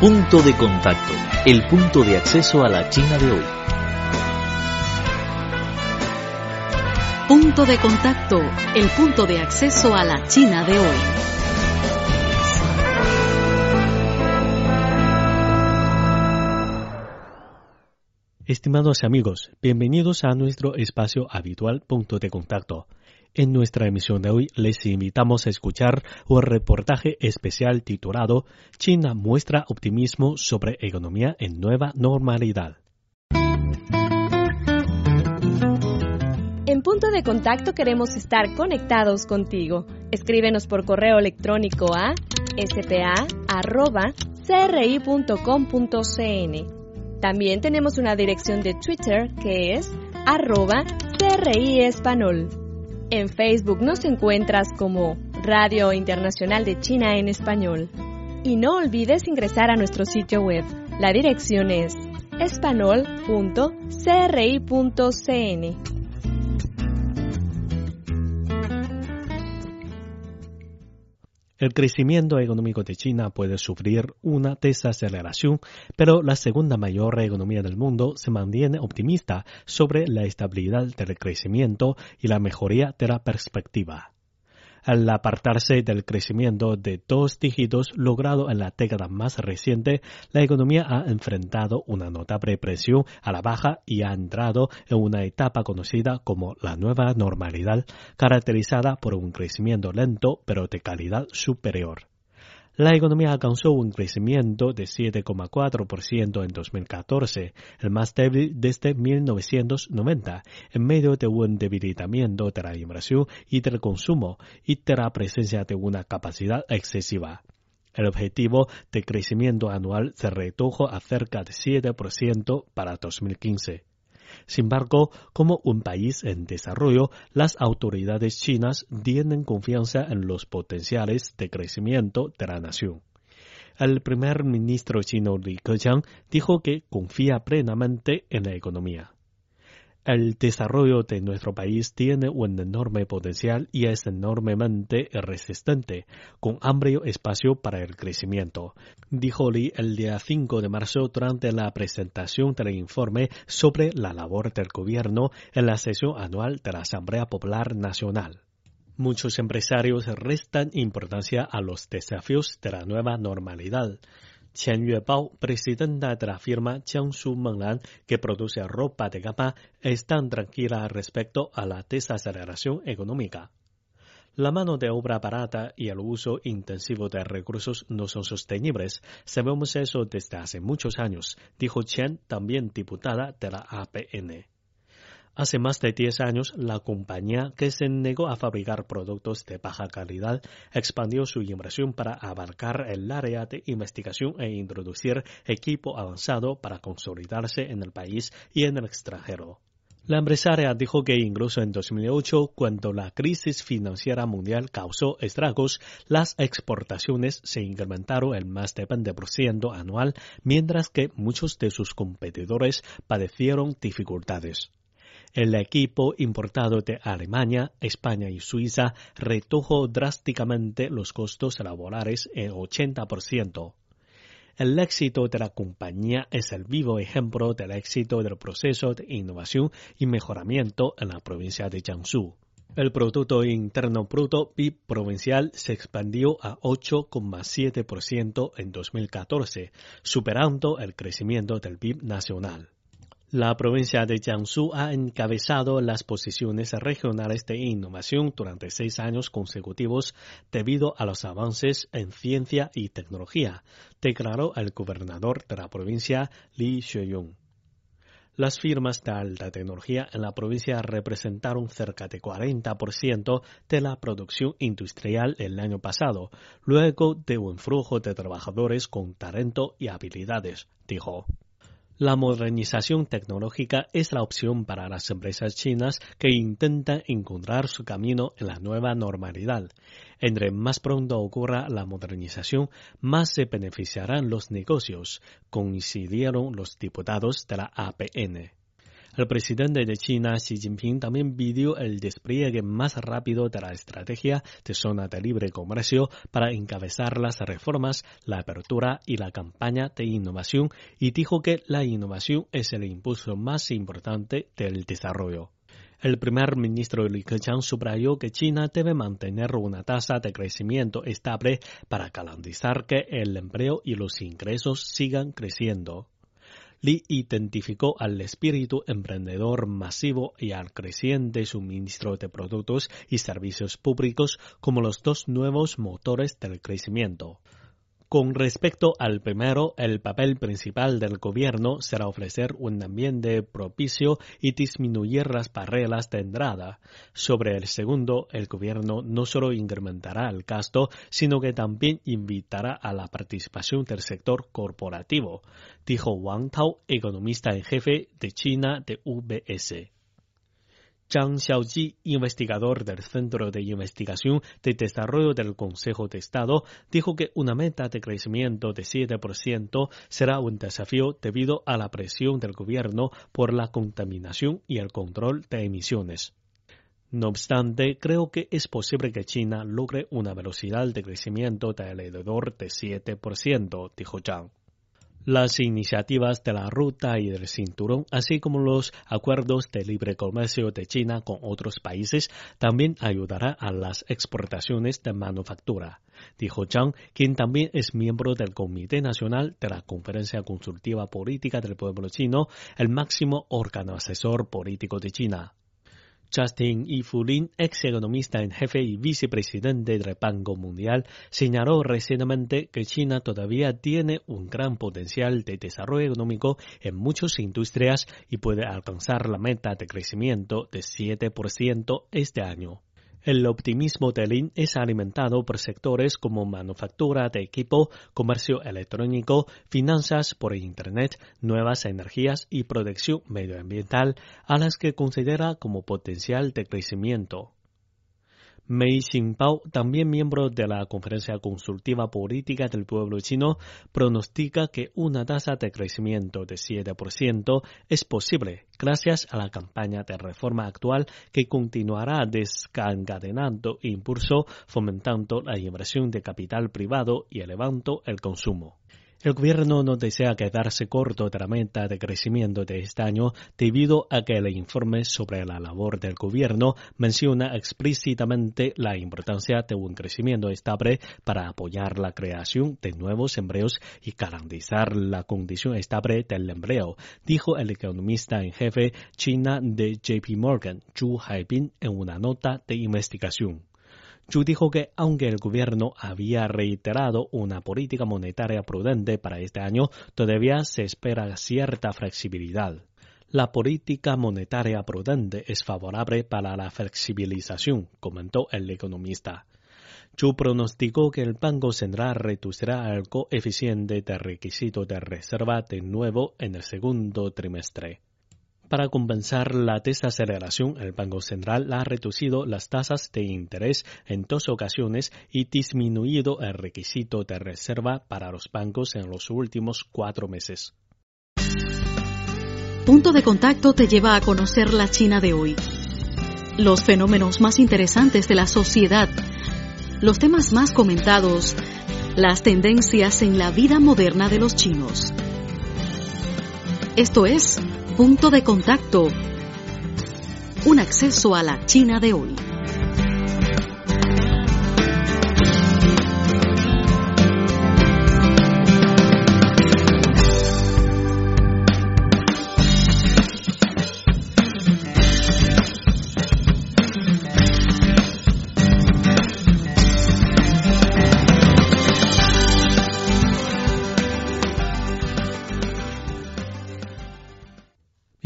Punto de contacto, el punto de acceso a la China de hoy. Punto de contacto, el punto de acceso a la China de hoy. Estimados amigos, bienvenidos a nuestro espacio habitual Punto de Contacto. En nuestra emisión de hoy les invitamos a escuchar un reportaje especial titulado China muestra optimismo sobre economía en nueva normalidad. En punto de contacto queremos estar conectados contigo. Escríbenos por correo electrónico a spa.cri.com.cn también tenemos una dirección de Twitter que es arroba CRI. En Facebook nos encuentras como Radio Internacional de China en Español. Y no olvides ingresar a nuestro sitio web. La dirección es espanol.cri.cn. El crecimiento económico de China puede sufrir una desaceleración, pero la segunda mayor economía del mundo se mantiene optimista sobre la estabilidad del crecimiento y la mejoría de la perspectiva al apartarse del crecimiento de dos dígitos logrado en la década más reciente, la economía ha enfrentado una notable presión a la baja y ha entrado en una etapa conocida como la nueva normalidad, caracterizada por un crecimiento lento pero de calidad superior. La economía alcanzó un crecimiento de 7,4% en 2014, el más débil desde 1990, en medio de un debilitamiento de la inversión y del consumo y de la presencia de una capacidad excesiva. El objetivo de crecimiento anual se redujo a cerca de 7% para 2015. Sin embargo, como un país en desarrollo, las autoridades chinas tienen confianza en los potenciales de crecimiento de la nación. El primer ministro chino Li Keqiang dijo que confía plenamente en la economía. El desarrollo de nuestro país tiene un enorme potencial y es enormemente resistente, con amplio espacio para el crecimiento, dijo Li el día 5 de marzo durante la presentación del informe sobre la labor del gobierno en la sesión anual de la Asamblea Popular Nacional. Muchos empresarios restan importancia a los desafíos de la nueva normalidad. Qian Yuebao, presidenta de la firma Jiangsu Menglan, que produce ropa de gama, está tranquila respecto a la desaceleración económica. La mano de obra barata y el uso intensivo de recursos no son sostenibles. Sabemos eso desde hace muchos años, dijo Chen, también diputada de la APN. Hace más de 10 años, la compañía que se negó a fabricar productos de baja calidad expandió su inversión para abarcar el área de investigación e introducir equipo avanzado para consolidarse en el país y en el extranjero. La empresaria dijo que incluso en 2008, cuando la crisis financiera mundial causó estragos, las exportaciones se incrementaron en más de 20% anual, mientras que muchos de sus competidores padecieron dificultades. El equipo importado de Alemania, España y Suiza redujo drásticamente los costos laborales en 80%. El éxito de la compañía es el vivo ejemplo del éxito del proceso de innovación y mejoramiento en la provincia de Jiangsu. El Producto Interno Bruto PIB provincial se expandió a 8,7% en 2014, superando el crecimiento del PIB nacional. La provincia de Jiangsu ha encabezado las posiciones regionales de innovación durante seis años consecutivos debido a los avances en ciencia y tecnología, declaró el gobernador de la provincia Li Shuyong. Las firmas de alta tecnología en la provincia representaron cerca de 40% de la producción industrial el año pasado, luego de un flujo de trabajadores con talento y habilidades, dijo. La modernización tecnológica es la opción para las empresas chinas que intentan encontrar su camino en la nueva normalidad. Entre más pronto ocurra la modernización, más se beneficiarán los negocios, coincidieron los diputados de la APN. El presidente de China, Xi Jinping, también pidió el despliegue más rápido de la estrategia de zona de libre comercio para encabezar las reformas, la apertura y la campaña de innovación y dijo que la innovación es el impulso más importante del desarrollo. El primer ministro Li Keqiang subrayó que China debe mantener una tasa de crecimiento estable para garantizar que el empleo y los ingresos sigan creciendo. Li identificó al espíritu emprendedor masivo y al creciente suministro de productos y servicios públicos como los dos nuevos motores del crecimiento. Con respecto al primero, el papel principal del gobierno será ofrecer un ambiente propicio y disminuir las barreras de entrada. Sobre el segundo, el gobierno no solo incrementará el gasto, sino que también invitará a la participación del sector corporativo, dijo Wang Tao, economista en jefe de China de UBS. Zhang Xiaoji, investigador del Centro de Investigación de Desarrollo del Consejo de Estado, dijo que una meta de crecimiento de 7% será un desafío debido a la presión del gobierno por la contaminación y el control de emisiones. No obstante, creo que es posible que China logre una velocidad de crecimiento de alrededor de 7%, dijo Zhang. Las iniciativas de la ruta y del cinturón, así como los acuerdos de libre comercio de China con otros países, también ayudará a las exportaciones de manufactura, dijo Zhang, quien también es miembro del Comité Nacional de la Conferencia Consultiva Política del Pueblo Chino, el máximo órgano asesor político de China. Justin Ifulin, ex economista en jefe y vicepresidente del Banco Mundial, señaló recientemente que China todavía tiene un gran potencial de desarrollo económico en muchas industrias y puede alcanzar la meta de crecimiento de 7% este año. El optimismo de Lin es alimentado por sectores como manufactura de equipo, comercio electrónico, finanzas por Internet, nuevas energías y protección medioambiental, a las que considera como potencial de crecimiento. Mei Xinpao, también miembro de la Conferencia Consultiva Política del Pueblo Chino, pronostica que una tasa de crecimiento de 7% es posible gracias a la campaña de reforma actual que continuará desencadenando impulso, fomentando la inversión de capital privado y elevando el consumo. El gobierno no desea quedarse corto de la meta de crecimiento de este año debido a que el informe sobre la labor del gobierno menciona explícitamente la importancia de un crecimiento estable para apoyar la creación de nuevos empleos y garantizar la condición estable del empleo, dijo el economista en jefe china de JP Morgan, Zhu Haibin, en una nota de investigación. Zhu dijo que aunque el gobierno había reiterado una política monetaria prudente para este año, todavía se espera cierta flexibilidad. La política monetaria prudente es favorable para la flexibilización, comentó el economista. Zhu pronosticó que el Banco Central reducirá el coeficiente de requisito de reserva de nuevo en el segundo trimestre. Para compensar la desaceleración, el Banco Central ha reducido las tasas de interés en dos ocasiones y disminuido el requisito de reserva para los bancos en los últimos cuatro meses. Punto de contacto te lleva a conocer la China de hoy. Los fenómenos más interesantes de la sociedad, los temas más comentados, las tendencias en la vida moderna de los chinos. Esto es Punto de contacto. Un acceso a la China de hoy.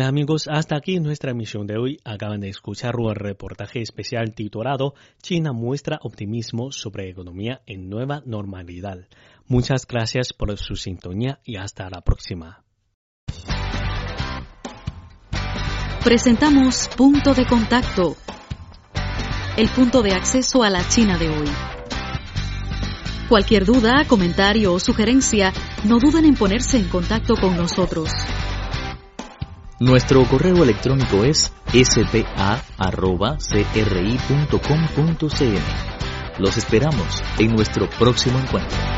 Amigos, hasta aquí nuestra emisión de hoy. Acaban de escuchar un reportaje especial titulado China muestra optimismo sobre economía en nueva normalidad. Muchas gracias por su sintonía y hasta la próxima. Presentamos Punto de Contacto, el punto de acceso a la China de hoy. Cualquier duda, comentario o sugerencia, no duden en ponerse en contacto con nosotros. Nuestro correo electrónico es spa.cri.com.cn. Los esperamos en nuestro próximo encuentro.